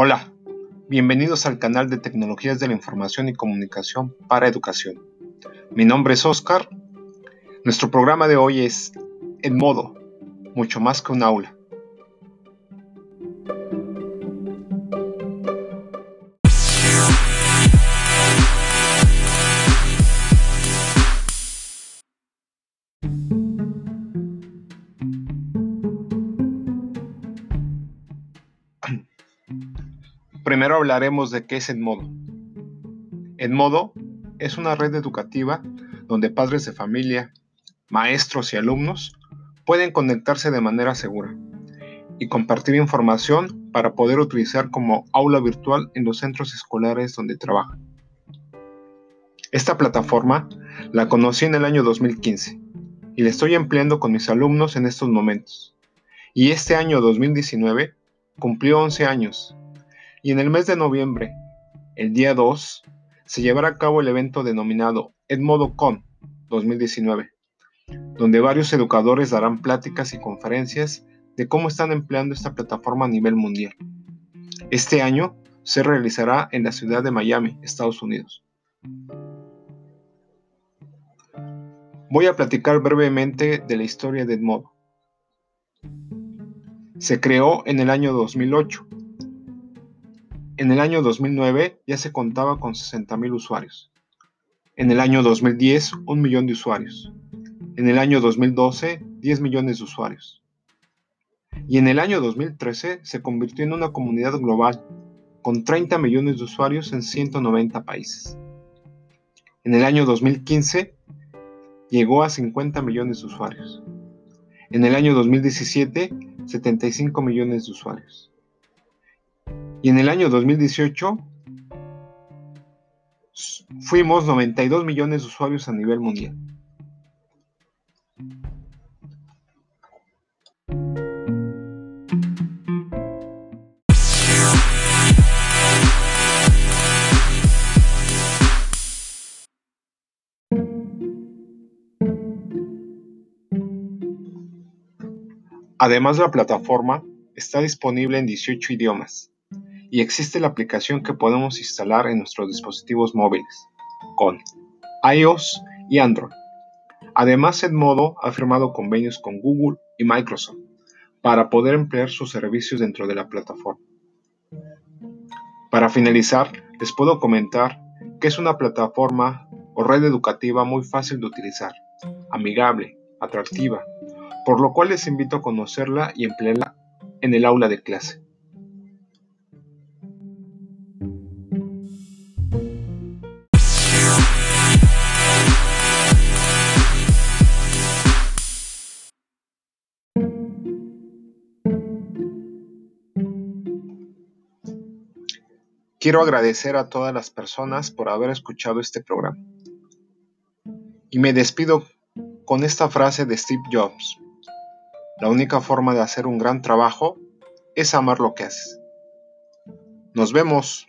Hola, bienvenidos al canal de Tecnologías de la Información y Comunicación para Educación. Mi nombre es Oscar. Nuestro programa de hoy es En modo, mucho más que un aula. Primero hablaremos de qué es Edmodo. Edmodo es una red educativa donde padres de familia, maestros y alumnos pueden conectarse de manera segura y compartir información para poder utilizar como aula virtual en los centros escolares donde trabajan. Esta plataforma la conocí en el año 2015 y la estoy empleando con mis alumnos en estos momentos. Y este año 2019 cumplió 11 años y en el mes de noviembre, el día 2, se llevará a cabo el evento denominado EdmodoCon 2019, donde varios educadores darán pláticas y conferencias de cómo están empleando esta plataforma a nivel mundial. Este año se realizará en la ciudad de Miami, Estados Unidos. Voy a platicar brevemente de la historia de Edmodo. Se creó en el año 2008 en el año 2009 ya se contaba con 60.000 usuarios. En el año 2010, un millón de usuarios. En el año 2012, 10 millones de usuarios. Y en el año 2013 se convirtió en una comunidad global, con 30 millones de usuarios en 190 países. En el año 2015 llegó a 50 millones de usuarios. En el año 2017, 75 millones de usuarios. Y en el año 2018 fuimos 92 millones de usuarios a nivel mundial. Además, la plataforma está disponible en 18 idiomas y existe la aplicación que podemos instalar en nuestros dispositivos móviles, con iOS y Android. Además, Edmodo ha firmado convenios con Google y Microsoft para poder emplear sus servicios dentro de la plataforma. Para finalizar, les puedo comentar que es una plataforma o red educativa muy fácil de utilizar, amigable, atractiva, por lo cual les invito a conocerla y emplearla en el aula de clase. Quiero agradecer a todas las personas por haber escuchado este programa. Y me despido con esta frase de Steve Jobs. La única forma de hacer un gran trabajo es amar lo que haces. Nos vemos.